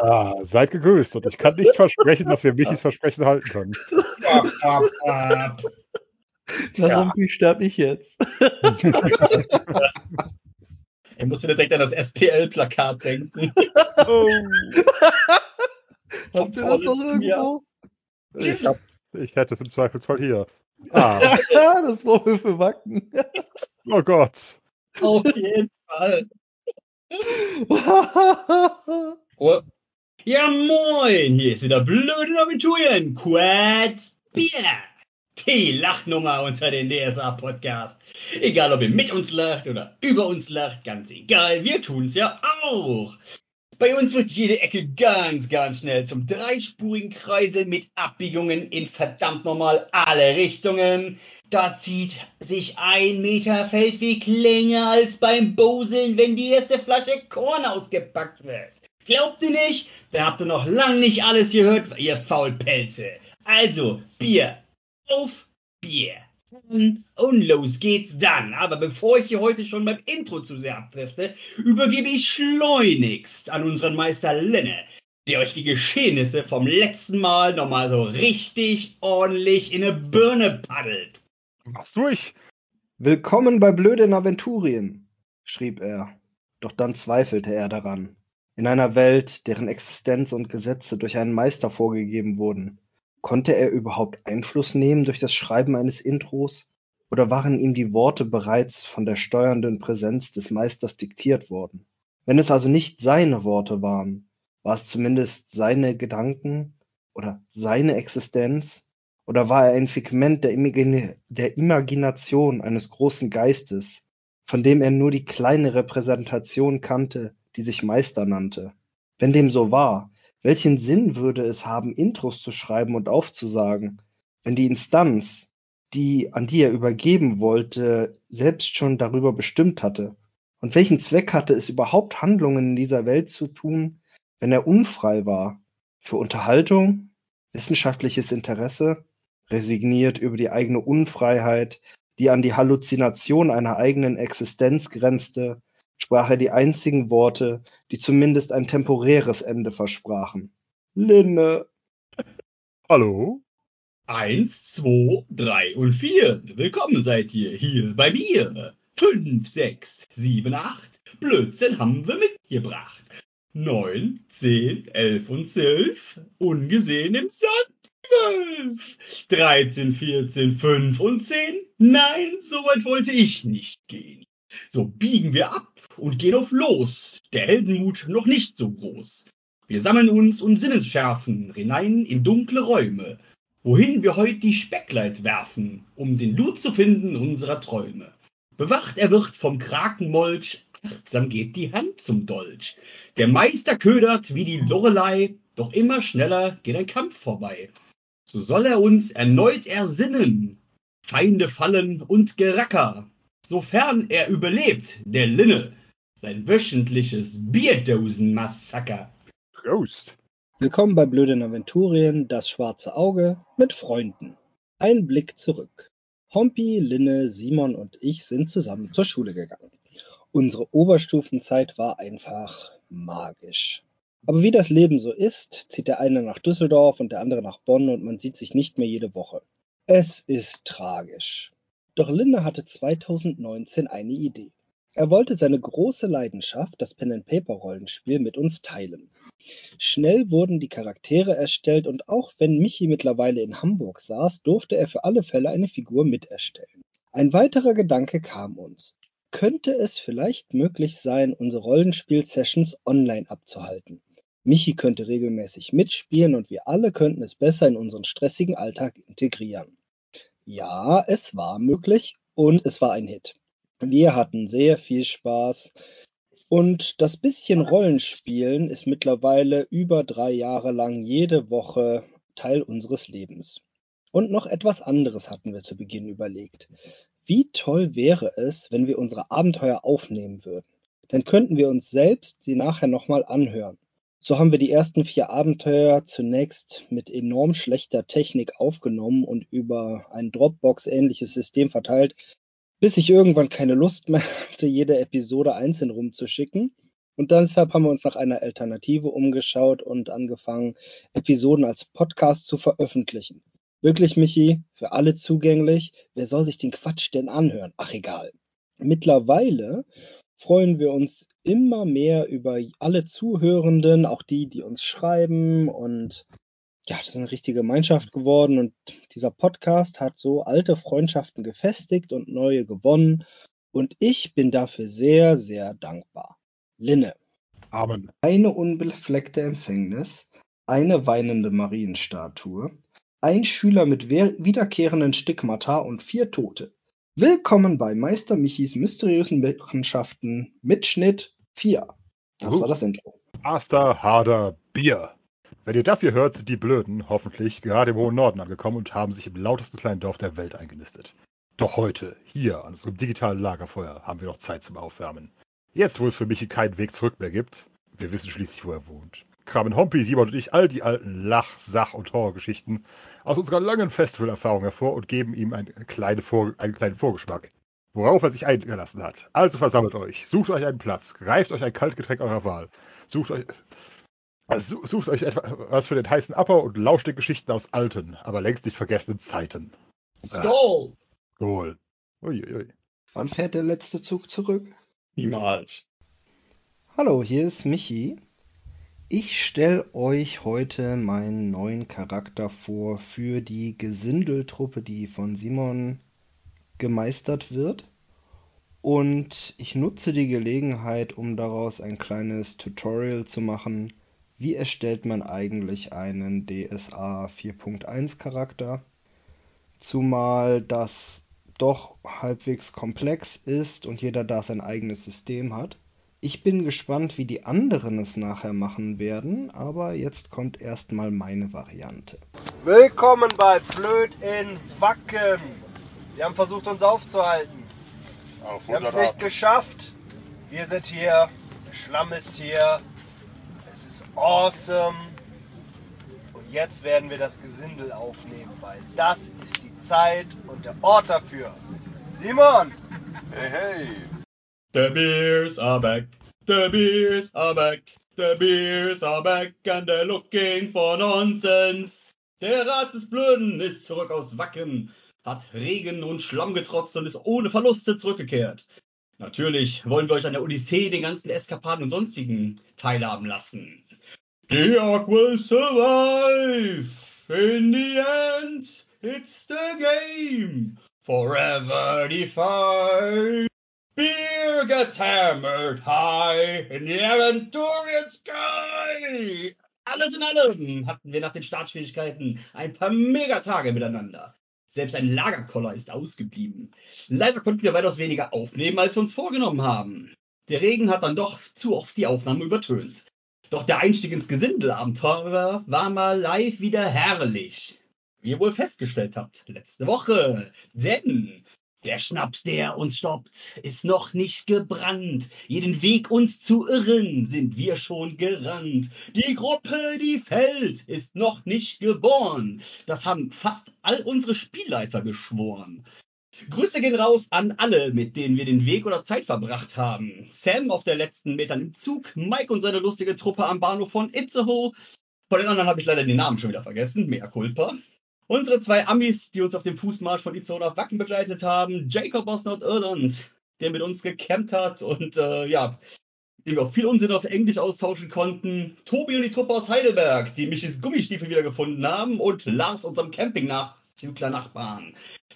ah, seid gegrüßt und ich kann nicht versprechen, dass wir Michis Versprechen halten können. Warum wie sterbe ich jetzt? Ich muss wieder direkt an das SPL-Plakat denken. Oh. Habt ihr das noch irgendwo? Ich, hab, ich hätte es im Zweifelsfall hier. Ah, das Vorwürfe für Wacken. oh Gott. Auf jeden Fall. Oh. Ja, moin, hier ist wieder Blöde Aventurien, Quad Bier. die Lachnummer unter den DSA-Podcasts. Egal, ob ihr mit uns lacht oder über uns lacht, ganz egal, wir tun's ja auch. Bei uns wird jede Ecke ganz, ganz schnell zum dreispurigen Kreisel mit Abbiegungen in verdammt normal alle Richtungen. Da zieht sich ein Meter Feldweg länger als beim Boseln, wenn die erste Flasche Korn ausgepackt wird. Glaubt ihr nicht? Da habt ihr noch lang nicht alles gehört, ihr Faulpelze. Also, Bier. Auf Bier. Und los geht's dann. Aber bevor ich hier heute schon beim Intro zu sehr abdrifte, übergebe ich schleunigst an unseren Meister Lenne, der euch die Geschehnisse vom letzten Mal nochmal so richtig ordentlich in eine Birne paddelt. Mach's durch. Willkommen bei blöden Aventurien, schrieb er. Doch dann zweifelte er daran. In einer Welt, deren Existenz und Gesetze durch einen Meister vorgegeben wurden, Konnte er überhaupt Einfluss nehmen durch das Schreiben eines Intros, oder waren ihm die Worte bereits von der steuernden Präsenz des Meisters diktiert worden? Wenn es also nicht seine Worte waren, war es zumindest seine Gedanken oder seine Existenz? Oder war er ein Figment der, Imagine der Imagination eines großen Geistes, von dem er nur die kleine Repräsentation kannte, die sich Meister nannte? Wenn dem so war, welchen Sinn würde es haben, Intros zu schreiben und aufzusagen, wenn die Instanz, die, an die er übergeben wollte, selbst schon darüber bestimmt hatte? Und welchen Zweck hatte es überhaupt, Handlungen in dieser Welt zu tun, wenn er unfrei war? Für Unterhaltung? Wissenschaftliches Interesse? Resigniert über die eigene Unfreiheit, die an die Halluzination einer eigenen Existenz grenzte, sprach er die einzigen Worte, die zumindest ein temporäres Ende versprachen. Linne. Hallo? Eins, zwei, drei und vier. Willkommen seid ihr hier bei mir. Fünf, sechs, sieben, acht. Blödsinn haben wir mitgebracht. Neun, zehn, elf und zwölf. Ungesehen im Sand. Zwölf. Dreizehn, vierzehn, fünf und zehn. Nein, so weit wollte ich nicht gehen. So biegen wir ab und gehen auf los, der Heldenmut noch nicht so groß. Wir sammeln uns und Sinnesschärfen hinein in dunkle Räume, wohin wir heut die Speckleit werfen, um den Loot zu finden unserer Träume. Bewacht er wird vom Krakenmolch, achtsam geht die Hand zum Dolch. Der Meister ködert wie die Lorelei, doch immer schneller geht ein Kampf vorbei. So soll er uns erneut ersinnen, Feinde fallen und Geracker, sofern er überlebt, der Linne, sein wöchentliches Bierdosenmassaker. Prost. Willkommen bei Blöden Aventurien, das schwarze Auge mit Freunden. Ein Blick zurück. Hompi, Linne, Simon und ich sind zusammen zur Schule gegangen. Unsere Oberstufenzeit war einfach magisch. Aber wie das Leben so ist, zieht der eine nach Düsseldorf und der andere nach Bonn und man sieht sich nicht mehr jede Woche. Es ist tragisch. Doch Linne hatte 2019 eine Idee. Er wollte seine große Leidenschaft, das Pen-and-Paper-Rollenspiel, mit uns teilen. Schnell wurden die Charaktere erstellt und auch wenn Michi mittlerweile in Hamburg saß, durfte er für alle Fälle eine Figur miterstellen. Ein weiterer Gedanke kam uns. Könnte es vielleicht möglich sein, unsere Rollenspiel-Sessions online abzuhalten? Michi könnte regelmäßig mitspielen und wir alle könnten es besser in unseren stressigen Alltag integrieren. Ja, es war möglich und es war ein Hit. Wir hatten sehr viel Spaß. Und das bisschen Rollenspielen ist mittlerweile über drei Jahre lang jede Woche Teil unseres Lebens. Und noch etwas anderes hatten wir zu Beginn überlegt. Wie toll wäre es, wenn wir unsere Abenteuer aufnehmen würden? Dann könnten wir uns selbst sie nachher nochmal anhören. So haben wir die ersten vier Abenteuer zunächst mit enorm schlechter Technik aufgenommen und über ein Dropbox-ähnliches System verteilt, bis ich irgendwann keine Lust mehr hatte, jede Episode einzeln rumzuschicken. Und deshalb haben wir uns nach einer Alternative umgeschaut und angefangen, Episoden als Podcast zu veröffentlichen. Wirklich, Michi, für alle zugänglich. Wer soll sich den Quatsch denn anhören? Ach egal. Mittlerweile freuen wir uns immer mehr über alle Zuhörenden, auch die, die uns schreiben und ja, das ist eine richtige Gemeinschaft geworden und dieser Podcast hat so alte Freundschaften gefestigt und neue gewonnen und ich bin dafür sehr, sehr dankbar. Linne. Amen. Eine unbefleckte Empfängnis, eine weinende Marienstatue, ein Schüler mit wiederkehrenden Stigmata und vier Tote. Willkommen bei Meister Michis mysteriösen Machenschaften Mitschnitt 4. Das Uh. war das Intro. Master Harder Bier. Wenn ihr das hier hört, sind die Blöden hoffentlich gerade im hohen Norden angekommen und haben sich im lautesten kleinen Dorf der Welt eingenistet. Doch heute, hier an unserem digitalen Lagerfeuer, haben wir noch Zeit zum Aufwärmen. Jetzt, wo es für Michi keinen Weg zurück mehr gibt, wir wissen schließlich, wo er wohnt, kramen Hompi, Simon und ich all die alten Lach-, Sach- und Horrorgeschichten aus unserer langen Festivalerfahrung hervor und geben ihm einen, kleine Vor einen kleinen Vorgeschmack, worauf er sich eingelassen hat. Also versammelt euch, sucht euch einen Platz, greift euch ein Kaltgetränk eurer Wahl, sucht euch, also sucht euch etwas für den heißen Abbau und lauscht den Geschichten aus alten, aber längst nicht vergessenen Zeiten. Skull! Goal. Uiuiui. Wann fährt der letzte Zug zurück? Niemals. Hallo, hier ist Michi. Ich stelle euch heute meinen neuen Charakter vor für die Gesindeltruppe, die von Simon gemeistert wird. Und ich nutze die Gelegenheit, um daraus ein kleines Tutorial zu machen. Wie erstellt man eigentlich einen DSA 4.1 Charakter? Zumal das doch halbwegs komplex ist und jeder da sein eigenes System hat. Ich bin gespannt, wie die anderen es nachher machen werden, aber jetzt kommt erstmal meine Variante. Willkommen bei Blöd in Wacken. Sie haben versucht, uns aufzuhalten. Auf Wir haben es nicht geschafft. Wir sind hier. Der Schlamm ist hier. Awesome. Und jetzt werden wir das Gesindel aufnehmen, weil das ist die Zeit und der Ort dafür. Simon! Hey, hey. The beers are back. The beers are back. The beers are back and they're looking for nonsense. Der Rat des Blöden ist zurück aus Wacken, hat Regen und Schlamm getrotzt und ist ohne Verluste zurückgekehrt. Natürlich wollen wir euch an der Odyssee, den ganzen Eskapaden und sonstigen teilhaben lassen. The Ark will survive. In the end, it's the game. Forever defined. Beer gets hammered high in the Aventurian sky. Alles in allem hatten wir nach den Startschwierigkeiten ein paar Megatage miteinander. Selbst ein Lagerkoller ist ausgeblieben. Leider konnten wir weitaus weniger aufnehmen, als wir uns vorgenommen haben. Der Regen hat dann doch zu oft die Aufnahme übertönt. Doch der Einstieg ins Gesindelabenteuer war mal live wieder herrlich. Wie ihr wohl festgestellt habt, letzte Woche. Denn der Schnaps, der uns stoppt, ist noch nicht gebrannt. Jeden Weg uns zu irren, sind wir schon gerannt. Die Gruppe, die fällt, ist noch nicht geboren. Das haben fast all unsere Spielleiter geschworen. Grüße gehen raus an alle, mit denen wir den Weg oder Zeit verbracht haben. Sam auf der letzten Metern im Zug, Mike und seine lustige Truppe am Bahnhof von Itzehoe. Von den anderen habe ich leider den Namen schon wieder vergessen, mea culpa. Unsere zwei Amis, die uns auf dem Fußmarsch von Itzehoe nach Wacken begleitet haben. Jacob aus Nordirland, der mit uns gecampt hat und äh, ja, den wir auch viel Unsinn auf Englisch austauschen konnten. Tobi und die Truppe aus Heidelberg, die Michis Gummistiefel wiedergefunden haben. Und Lars, unserem Campingnachzügler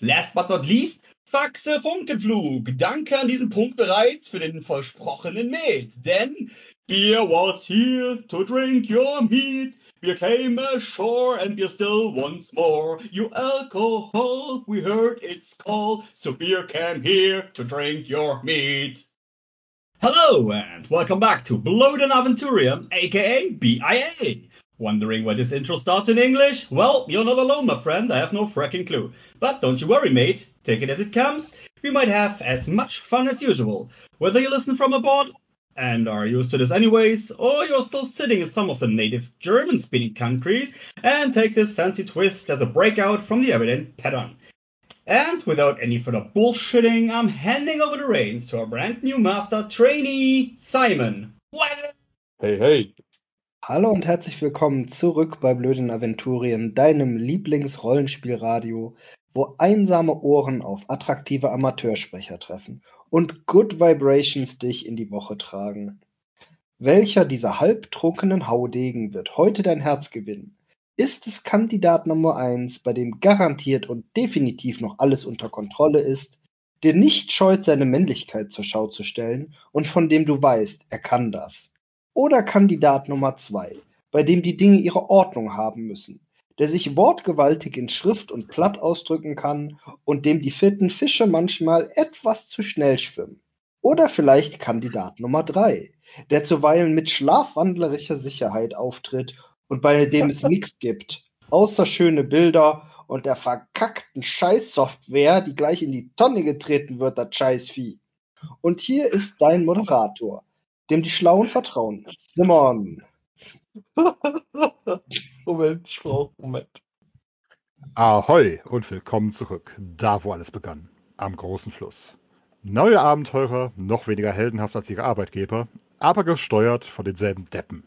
Last but not least, Faxe Funkenflug. Danke an diesem Punkt bereits für den versprochenen Met. Denn Beer was here to drink your meat. Beer came ashore and beer still once more. You alcohol, we heard its call. So beer came here to drink your meat. Hello and welcome back to Bloated Aventurium, aka BIA. Wondering why this intro starts in English? Well, you're not alone, my friend. I have no fracking clue. But don't you worry, mate. Take it as it comes. We might have as much fun as usual. Whether you listen from abroad and are used to this anyways, or you're still sitting in some of the native German speaking countries and take this fancy twist as a breakout from the evident pattern. And without any further bullshitting, I'm handing over the reins to our brand new master trainee, Simon. What? Hey, hey. Hallo und herzlich willkommen zurück bei Blöden Aventurien, deinem Lieblingsrollenspielradio, wo einsame Ohren auf attraktive Amateursprecher treffen und Good Vibrations dich in die Woche tragen. Welcher dieser halbtrunkenen Haudegen wird heute dein Herz gewinnen? Ist es Kandidat Nummer 1, bei dem garantiert und definitiv noch alles unter Kontrolle ist, der nicht scheut, seine Männlichkeit zur Schau zu stellen und von dem du weißt, er kann das? Oder Kandidat Nummer 2, bei dem die Dinge ihre Ordnung haben müssen, der sich wortgewaltig in Schrift und Platt ausdrücken kann und dem die vierten Fische manchmal etwas zu schnell schwimmen. Oder vielleicht Kandidat Nummer drei, der zuweilen mit schlafwandlerischer Sicherheit auftritt und bei dem es nichts gibt, außer schöne Bilder und der verkackten Scheißsoftware, die gleich in die Tonne getreten wird, das Scheißvieh. Und hier ist dein Moderator, dem die Schlauen vertrauen. Simon. Moment, ich brauche Moment. Ahoi und willkommen zurück, da wo alles begann, am großen Fluss. Neue Abenteurer, noch weniger heldenhaft als ihre Arbeitgeber, aber gesteuert von denselben Deppen.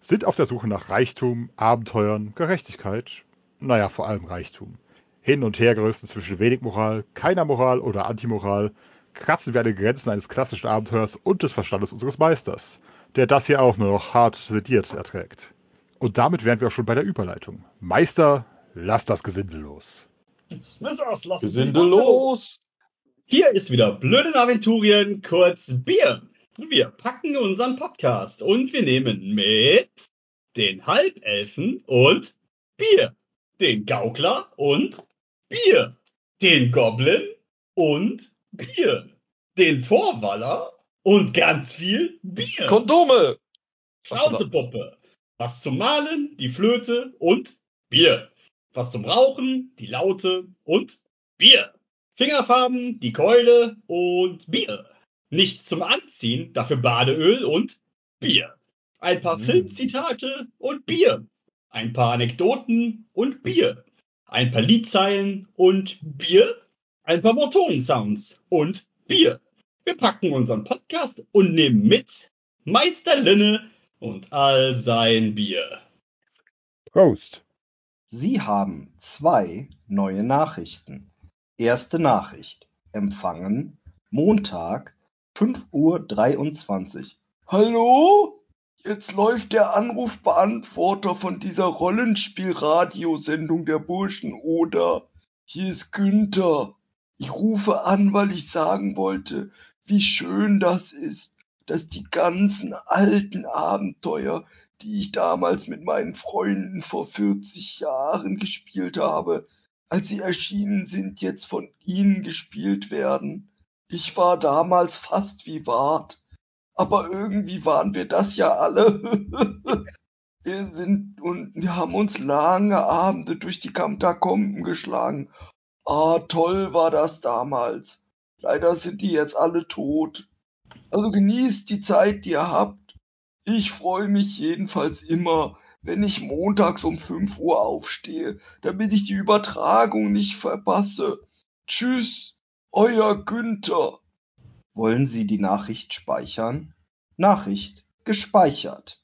Sind auf der Suche nach Reichtum, Abenteuern, Gerechtigkeit, naja, vor allem Reichtum. Hin und her gerissen zwischen wenig Moral, keiner Moral oder Antimoral, kratzen wir an den Grenzen eines klassischen Abenteuers und des Verstandes unseres Meisters, der das hier auch nur noch hart sediert erträgt. Und damit wären wir auch schon bei der Überleitung. Meister, lass das Gesindel los. Smithers, Gesindel los! Hier ist wieder Blöden Aventurien, kurz Bier. Wir packen unseren Podcast und wir nehmen mit den Halbelfen und Bier, den Gaukler und Bier, den Goblin und Bier, den Torwaller und ganz viel Bier. Kondome! Schnauzepuppe. Was zum Malen, die Flöte und Bier. Was zum Rauchen, die Laute und Bier. Fingerfarben, die Keule und Bier. Nichts zum Anziehen, dafür Badeöl und Bier. Ein paar Mm. Filmzitate und Bier. Ein paar Anekdoten und Bier. Ein paar Liedzeilen und Bier. Ein paar Motorensounds und Bier. Wir packen unseren Podcast und nehmen mit Meister Linne und all sein Bier. Prost. Sie haben zwei neue Nachrichten. Erste Nachricht. Empfangen Montag 5.23 Uhr. Hallo? Jetzt läuft der Anrufbeantworter von dieser Rollenspiel-Radiosendung der Burschen, oder? Hier ist Günther. Ich rufe an, weil ich sagen wollte, wie schön das ist, dass die ganzen alten Abenteuer, die ich damals mit meinen Freunden vor 40 Jahren gespielt habe, als sie erschienen sind, jetzt von Ihnen gespielt werden. Ich war damals fast wie Wart, aber irgendwie waren wir das ja alle. wir sind und wir haben uns lange Abende durch die Katakomben geschlagen. Ah, toll war das damals. Leider sind die jetzt alle tot. Also genießt die Zeit, die ihr habt. Ich freue mich jedenfalls immer, wenn ich montags um 5 Uhr aufstehe, damit ich die Übertragung nicht verpasse. Tschüss, euer Günther. Wollen Sie die Nachricht speichern? Nachricht gespeichert.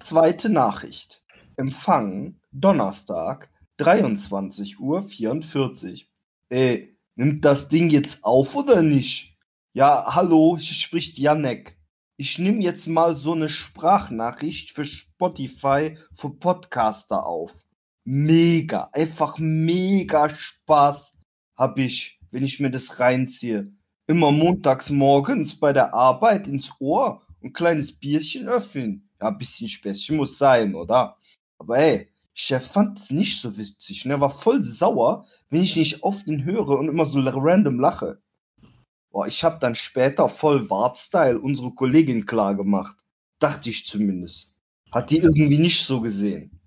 Zweite Nachricht. Empfangen Donnerstag 23.44 Uhr. Äh, nimmt das Ding jetzt auf oder nicht? Ja, hallo, hier spricht Janek. Ich nehme jetzt mal so eine Sprachnachricht für Spotify für Podcaster auf. Mega, einfach mega Spaß hab ich, wenn ich mir das reinziehe. Immer montags morgens bei der Arbeit ins Ohr und kleines Bierchen öffnen. Ja, ein bisschen Späßchen muss sein, oder? Aber ey, Chef fand es nicht so witzig und er war voll sauer, wenn ich nicht auf ihn höre und immer so random lache. Boah, ich hab dann später voll Wart-Style unsere Kollegin klar gemacht. Dachte ich zumindest. Hat die irgendwie nicht so gesehen.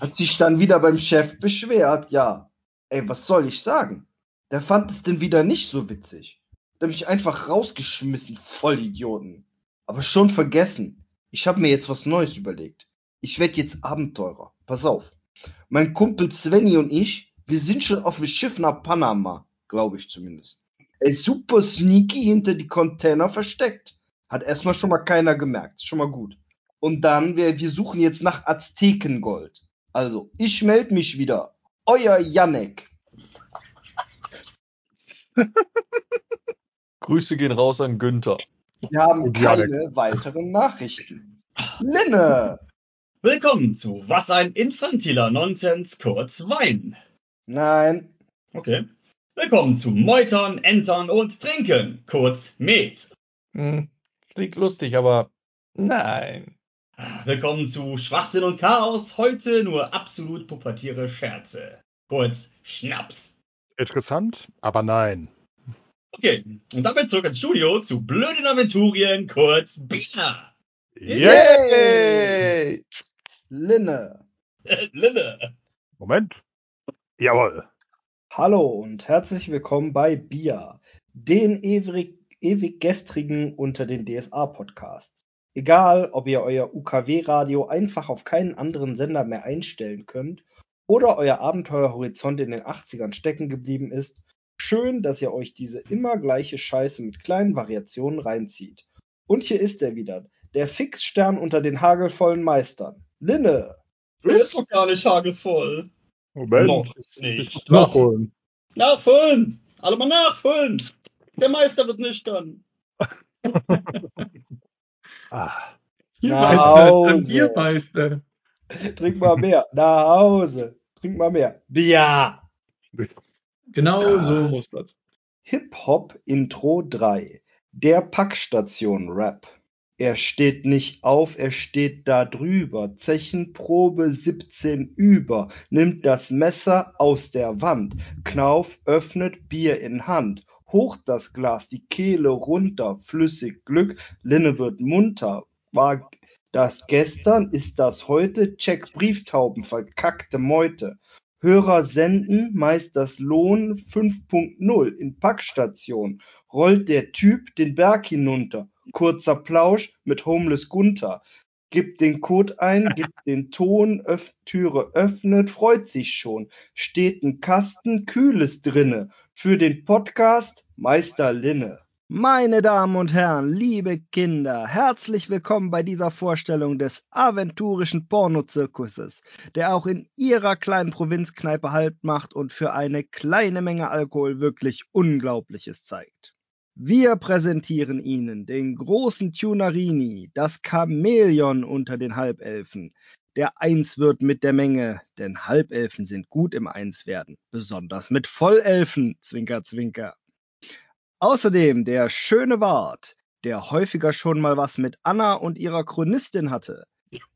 Hat sich dann wieder beim Chef beschwert, ja. Ey, was soll ich sagen? Der fand es denn wieder nicht so witzig. Der mich einfach rausgeschmissen, Vollidioten. Aber schon vergessen. Ich habe mir jetzt was Neues überlegt. Ich werd jetzt Abenteurer. Pass auf. Mein Kumpel Svenny und ich, wir sind schon auf dem Schiff nach Panama, glaube ich zumindest. Ey, super sneaky hinter die Container versteckt. Hat erstmal schon mal keiner gemerkt. Ist schon mal gut. Und dann, wir, wir suchen jetzt nach Aztekengold. Also, ich melde mich wieder. Euer Janek. Grüße gehen raus an Günther. Wir haben keine weiteren Nachrichten. Linne! Willkommen zu Was ein infantiler Nonsens, kurz Wein. Nein. Okay. Willkommen zu Meutern, Entern und Trinken, kurz Met. Hm, klingt lustig, aber nein. Willkommen zu Schwachsinn und Chaos. Heute nur absolut pubertiere Scherze. Kurz Schnaps. Interessant, aber nein. Okay, und damit zurück ins Studio zu Blöden Aventurien, kurz Bier. Yay! Linne. Lille. Moment. Jawohl. Hallo und herzlich willkommen bei Bia, den ewig, ewig gestrigen unter den DSA-Podcasts. Egal, ob ihr euer UKW-Radio einfach auf keinen anderen Sender mehr einstellen könnt oder euer Abenteuerhorizont in den 80ern stecken geblieben ist, schön, dass ihr euch diese immer gleiche Scheiße mit kleinen Variationen reinzieht. Und hier ist er wieder, der Fixstern unter den hagelvollen Meistern. Linne. Du bist doch gar nicht hagelvoll. Moment. Noch nicht. Nachholen. Nachfüllen! Alle mal nachfüllen! Der Meister wird nüchtern. Ah, Nach Biermeister, ein Hause. Biermeister. Trink mal mehr. Nach Hause. Trink mal mehr. Bia. Genau so muss das. Hip-Hop Intro 3. Der Packstation Rap. Er steht nicht auf, er steht da drüber. Zechenprobe 17 über. Nimmt das Messer aus der Wand. Knauf öffnet Bier in Hand. Hoch das Glas, die Kehle runter. Flüssig Glück, Linne wird munter. War das gestern, ist das heute? Check Brieftauben, verkackte Meute. Hörer senden, Meisters Lohn 5.0 in Packstation. Rollt der Typ den Berg hinunter. Kurzer Plausch mit Homeless Gunther. Gibt den Code ein, gibt den Ton, öff Türe öffnet, freut sich schon. Steht ein Kasten, Kühles drinne. Für den Podcast Meister Linne. Meine Damen und Herren, liebe Kinder, herzlich willkommen bei dieser Vorstellung des aventurischen Pornozirkuses, der auch in Ihrer kleinen Provinzkneipe Halt macht und für eine kleine Menge Alkohol wirklich Unglaubliches zeigt. Wir präsentieren Ihnen den großen Tunarini, das Chamäleon unter den Halbelfen, der eins wird mit der Menge, denn Halbelfen sind gut im Einswerden, besonders mit Vollelfen, Zwinker, Zwinker. Außerdem der schöne Wart, der häufiger schon mal was mit Anna und ihrer Chronistin hatte.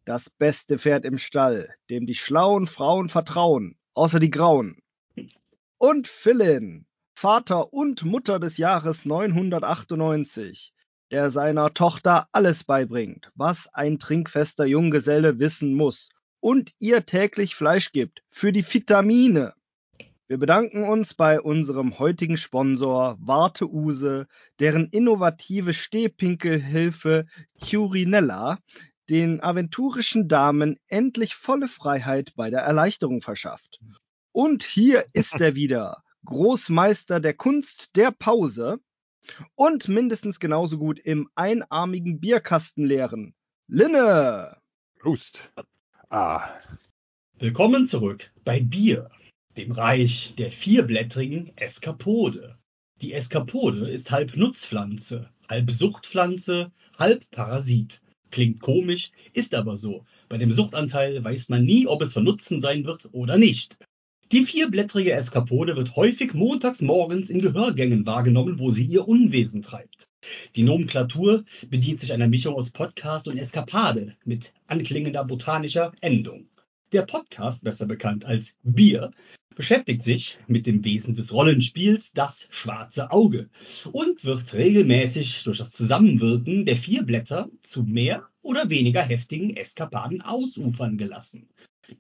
Das beste Pferd im Stall, dem die schlauen Frauen vertrauen, außer die grauen. Und Philin, Vater und Mutter des Jahres 998, der seiner Tochter alles beibringt, was ein trinkfester Junggeselle wissen muss und ihr täglich Fleisch gibt für die Vitamine. Wir bedanken uns bei unserem heutigen Sponsor Warte Use, deren innovative Stehpinkelhilfe Curinella den aventurischen Damen endlich volle Freiheit bei der Erleichterung verschafft. Und hier ist er wieder, Großmeister der Kunst der Pause und mindestens genauso gut im einarmigen Bierkasten leeren. Linne! Prost. Ah, Willkommen zurück bei Bier, dem Reich der vierblättrigen Eskapode. Die Eskapode ist halb Nutzpflanze, halb Suchtpflanze, halb Parasit. Klingt komisch, ist aber so. Bei dem Suchtanteil weiß man nie, ob es von Nutzen sein wird oder nicht. Die vierblättrige Eskapode wird häufig montags morgens in Gehörgängen wahrgenommen, wo sie ihr Unwesen treibt. Die Nomenklatur bedient sich einer Mischung aus Podcast und Eskapade mit anklingender botanischer Endung. Der Podcast, besser bekannt als Bier, beschäftigt sich mit dem Wesen des Rollenspiels Das schwarze Auge und wird regelmäßig durch das Zusammenwirken der vier Blätter zu mehr oder weniger heftigen Eskapaden ausufern gelassen.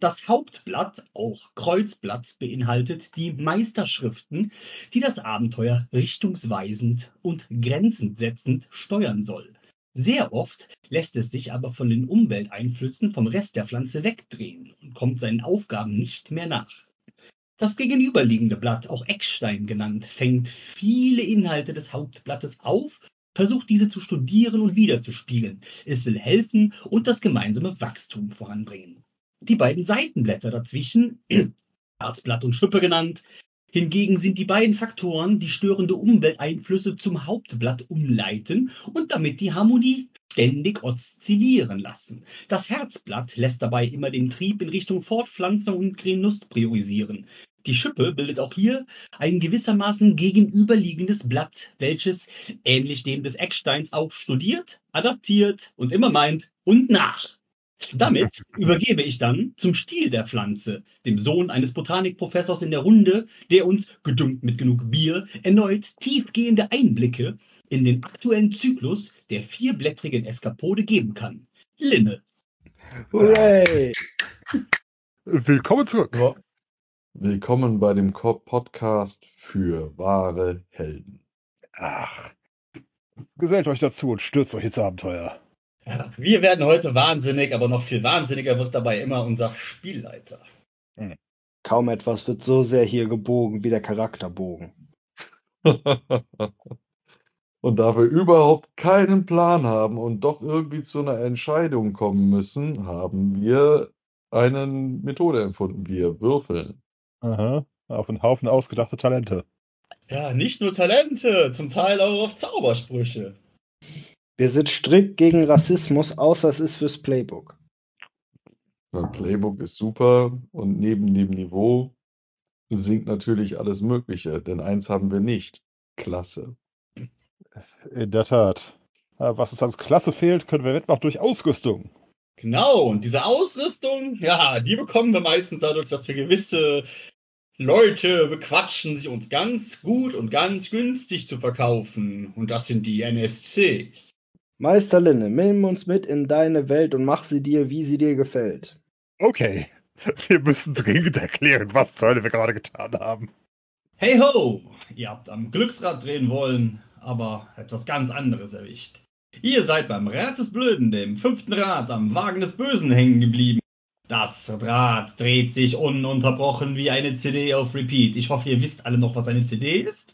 Das Hauptblatt, auch Kreuzblatt, beinhaltet die Meisterschriften, die das Abenteuer richtungsweisend und grenzensetzend setzend steuern soll. Sehr oft lässt es sich aber von den Umwelteinflüssen vom Rest der Pflanze wegdrehen und kommt seinen Aufgaben nicht mehr nach. Das gegenüberliegende Blatt, auch Eckstein genannt, fängt viele Inhalte des Hauptblattes auf, versucht diese zu studieren und wiederzuspiegeln. Es will helfen und das gemeinsame Wachstum voranbringen. Die beiden Seitenblätter dazwischen, Herzblatt und Schippe genannt, hingegen sind die beiden Faktoren, die störende Umwelteinflüsse zum Hauptblatt umleiten und damit die Harmonie ständig oszillieren lassen. Das Herzblatt lässt dabei immer den Trieb in Richtung Fortpflanzung und Genuss priorisieren. Die Schippe bildet auch hier ein gewissermaßen gegenüberliegendes Blatt, welches, ähnlich dem des Ecksteins, auch studiert, adaptiert und immer meint und nach. Damit übergebe ich dann zum Stiel der Pflanze, dem Sohn eines Botanikprofessors in der Runde, der uns, gedüngt mit genug Bier, erneut tiefgehende Einblicke in den aktuellen Zyklus der vierblättrigen Eskapode geben kann. Linne. Hooray! Willkommen zurück. Ja. Willkommen bei dem Co- Podcast für wahre Helden. Ach, gesellt euch dazu und stürzt euch ins Abenteuer. Ja, wir werden heute wahnsinnig, aber noch viel wahnsinniger wird dabei immer unser Spielleiter. Kaum etwas wird so sehr hier gebogen wie der Charakterbogen. und da wir überhaupt keinen Plan haben und doch irgendwie zu einer Entscheidung kommen müssen, haben wir eine Methode erfunden. Wir würfeln. Aha, auf einen Haufen ausgedachte Talente. Ja, nicht nur Talente, zum Teil auch auf Zaubersprüche. Wir sind strikt gegen Rassismus, außer es ist fürs Playbook. Mein Playbook ist super und neben dem Niveau sinkt natürlich alles Mögliche, denn eins haben wir nicht. Klasse. In der Tat. Aber Was uns als Klasse fehlt, können wir wettmachen durch Ausrüstung. Genau, und diese Ausrüstung, ja, die bekommen wir meistens dadurch, dass wir gewisse Leute bequatschen, sich uns ganz gut und ganz günstig zu verkaufen. Und das sind die NSCs. Meister Linne, nimm uns mit in deine Welt und mach sie dir, wie sie dir gefällt. Okay, wir müssen dringend erklären, was zur Hölle wir gerade getan haben. Hey ho! Ihr habt am Glücksrad drehen wollen, aber etwas ganz anderes erwischt. Ihr seid beim Rad des Blöden, dem fünften Rad am Wagen des Bösen hängen geblieben. Das Rad dreht sich ununterbrochen wie eine CD auf Repeat. Ich hoffe, ihr wisst alle noch, was eine CD ist.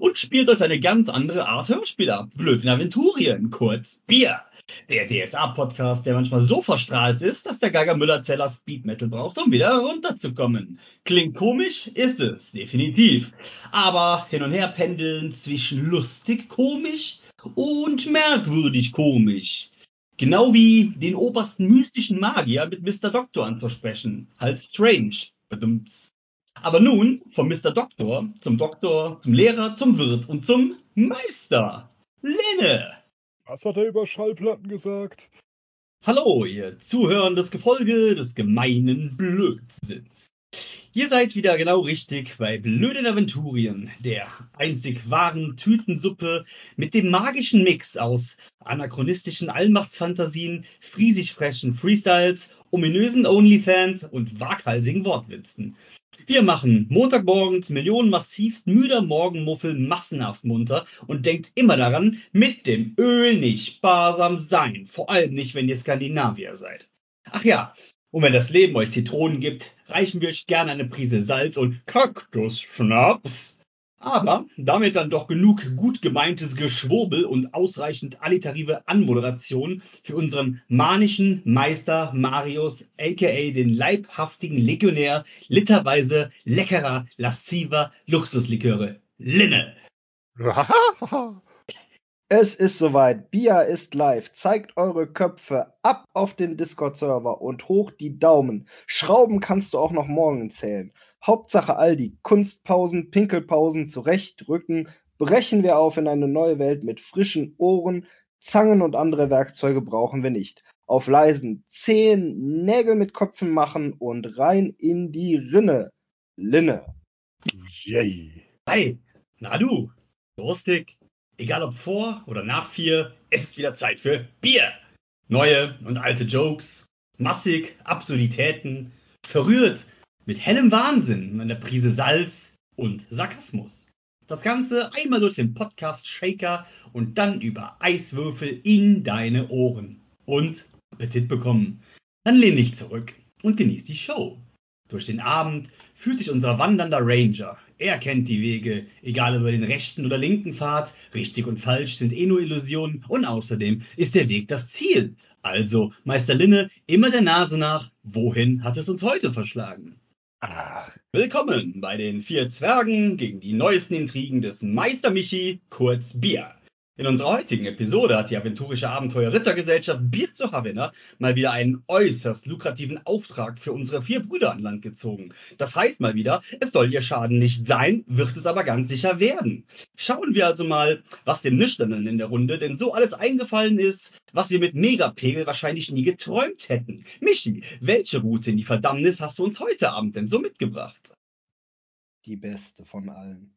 Und spielt euch eine ganz andere Art Hörspiel ab. Blöd in Aventurien, kurz Bier. Der DSA-Podcast, der manchmal so verstrahlt ist, dass der Geiger Müller-Zeller Speed Metal braucht, um wieder runterzukommen. Klingt komisch, ist es, definitiv. Aber hin und her pendeln zwischen lustig komisch und merkwürdig komisch. Genau wie den obersten mystischen Magier mit Mr. Doktor anzusprechen. Halt strange. Bedumts. Aber nun vom Mr. Doktor zum Doktor, zum Lehrer, zum Wirt und zum Meister. Lene. Was hat er über Schallplatten gesagt? Hallo, ihr zuhörendes Gefolge des gemeinen Blödsinns. Ihr seid wieder genau richtig bei Blöden Aventurien, der einzig wahren Tütensuppe mit dem magischen Mix aus anachronistischen Allmachtsfantasien, friesig frechen Freestyles, ominösen Onlyfans und waghalsigen Wortwitzen. Wir machen Montagmorgens Millionen massivst müder Morgenmuffel massenhaft munter und denkt immer daran, mit dem Öl nicht sparsam sein, vor allem nicht, wenn ihr Skandinavier seid. Ach ja, und wenn das Leben euch Zitronen gibt, reichen wir euch gerne eine Prise Salz und Kaktusschnaps. Aber damit dann doch genug gut gemeintes Geschwurbel und ausreichend alliterative Anmoderation für unseren manischen Meister Marius, aka den leibhaftigen Legionär literweise leckerer, lasziver Luxusliköre. Linne. Es ist soweit. Bia ist live. Zeigt eure Köpfe ab auf den Discord-Server und hoch die Daumen. Schrauben kannst du auch noch morgen zählen. Hauptsache Aldi. Kunstpausen, Pinkelpausen zurechtrücken. Brechen wir auf in eine neue Welt mit frischen Ohren. Zangen und andere Werkzeuge brauchen wir nicht. Auf leisen Zehen Nägel mit Köpfen machen und rein in die Rinne. Linne. Yay. Hi, na du, durstig, egal ob vor oder nach vier, es ist wieder Zeit für Bier. Neue und alte Jokes, massig Absurditäten, verrührt mit hellem Wahnsinn, einer Prise Salz und Sarkasmus. Das Ganze einmal durch den Podcast Shaker und dann über Eiswürfel in deine Ohren. Und Appetit bekommen. Dann lehn dich zurück und genieß die Show. Durch den Abend führt dich unser wandernder Ranger. Er kennt die Wege, egal über den rechten oder linken Pfad. Richtig und falsch sind eh nur Illusionen und außerdem ist der Weg das Ziel. Also, Meister Linne, immer der Nase nach, wohin hat es uns heute verschlagen? Ah, Willkommen bei den vier Zwergen gegen die neuesten Intrigen des Meister Michi, kurz Bier. In unserer heutigen Episode hat die aventurische Abenteuer Rittergesellschaft Bier zu Havanna mal wieder einen äußerst lukrativen Auftrag für unsere vier Brüder an Land gezogen. Das heißt mal wieder, es soll ihr Schaden nicht sein, wird es aber ganz sicher werden. Schauen wir also mal, was dem Nüchternen in der Runde denn so alles eingefallen ist, was wir mit Megapegel wahrscheinlich nie geträumt hätten. Michi, welche Route in die Verdammnis hast du uns heute Abend denn so mitgebracht? Die beste von allen.